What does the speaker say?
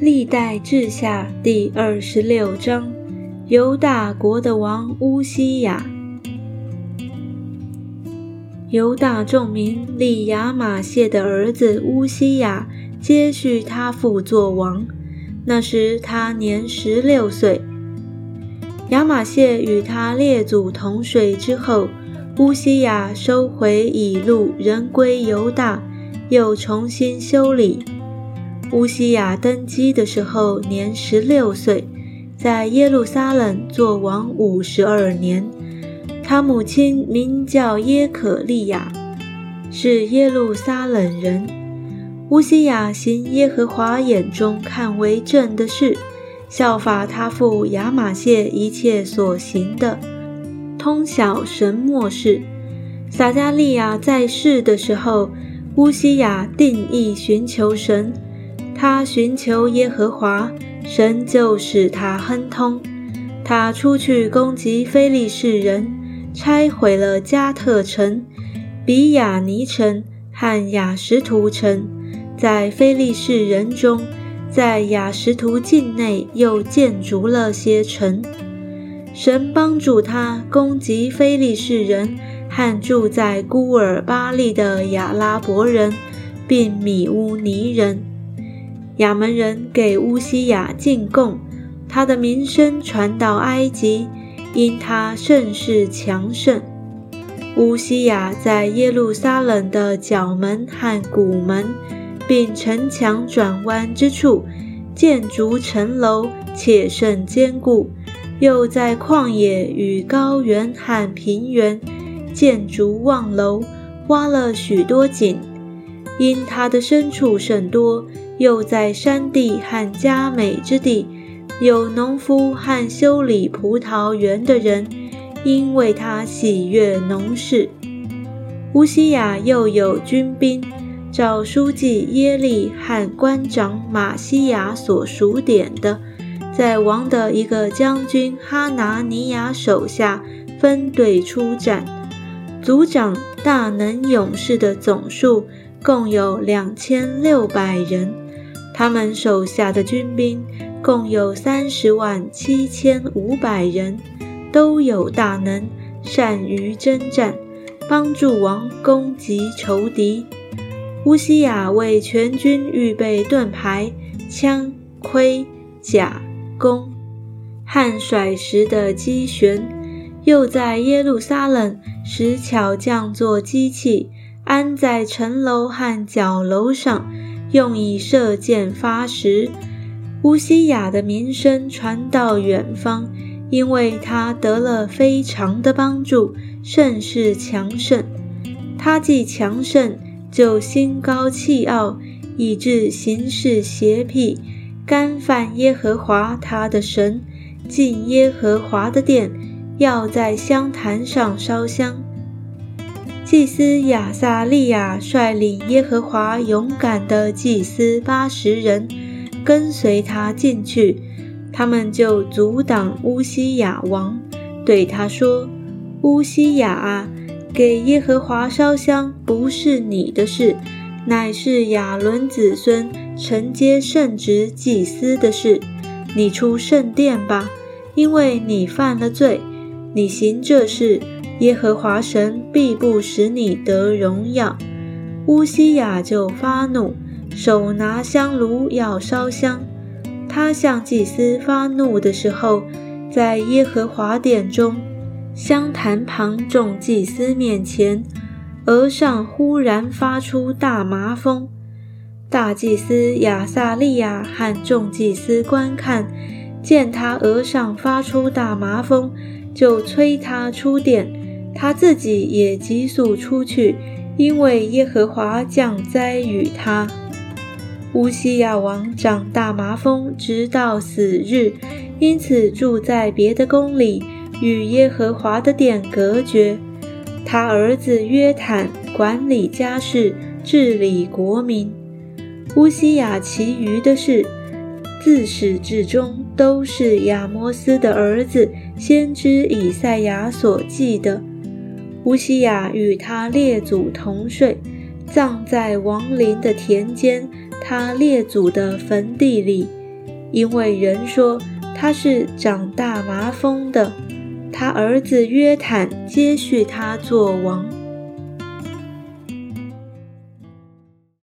历代志下第二十六章，犹大国的王乌西雅。犹大众民立亚玛谢的儿子乌西雅接续他父作王。那时他年十六岁。亚玛谢与他列祖同睡之后，乌西雅收回以路，人归犹大，又重新修理。乌西雅登基的时候年十六岁，在耶路撒冷做王五十二年。他母亲名叫耶可利亚，是耶路撒冷人。乌西雅行耶和华眼中看为正的事，效法他父亚玛谢一切所行的，通晓神末事。撒加利亚在世的时候，乌西雅定义寻求神。他寻求耶和华，神就使他亨通。他出去攻击非利士人，拆毁了加特城、比亚尼城和雅什图城，在非利士人中，在雅什图境内又建筑了些城。神帮助他攻击非利士人和住在孤尔巴利的亚拉伯人，并米乌尼人。亚门人给乌西雅进贡，他的名声传到埃及，因他甚是强盛。乌西雅在耶路撒冷的角门和谷门，并城墙转弯之处建筑城楼，且甚坚固；又在旷野与高原和平原建筑望楼，挖了许多井。因他的牲畜甚多。又在山地和佳美之地，有农夫和修理葡萄园的人，因为他喜悦农事。乌西雅又有军兵，照书记耶利和官长马西亚所数点的，在王的一个将军哈拿尼亚手下分队出战，族长大能勇士的总数共有两千六百人。他们手下的军兵共有三十万七千五百人，都有大能，善于征战，帮助王攻击仇敌。乌西雅为全军预备盾牌、枪、盔、甲、弓，和甩石的机旋，又在耶路撒冷使巧匠做机器，安在城楼和角楼上。用以射箭发石。乌西雅的名声传到远方，因为他得了非常的帮助，甚是强盛。他既强盛，就心高气傲，以致行事邪僻，干犯耶和华他的神，进耶和华的殿，要在香坛上烧香。祭司亚撒利亚率领耶和华勇敢的祭司八十人，跟随他进去。他们就阻挡乌西雅王，对他说：“乌西雅啊，给耶和华烧香不是你的事，乃是亚伦子孙承接圣职祭司的事。你出圣殿吧，因为你犯了罪。你行这事。”耶和华神必不使你得荣耀。乌西雅就发怒，手拿香炉要烧香。他向祭司发怒的时候，在耶和华殿中香坛旁众祭司面前，额上忽然发出大麻风。大祭司亚撒利亚和众祭司观看，见他额上发出大麻风，就催他出殿。他自己也急速出去，因为耶和华降灾与他。乌西亚王长大麻风，直到死日，因此住在别的宫里，与耶和华的殿隔绝。他儿子约坦管理家事，治理国民。乌西亚其余的事，自始至终都是亚摩斯的儿子先知以赛亚所记的。乌西雅与他列祖同睡，葬在王陵的田间，他列祖的坟地里，因为人说他是长大麻风的。他儿子约坦接续他做王。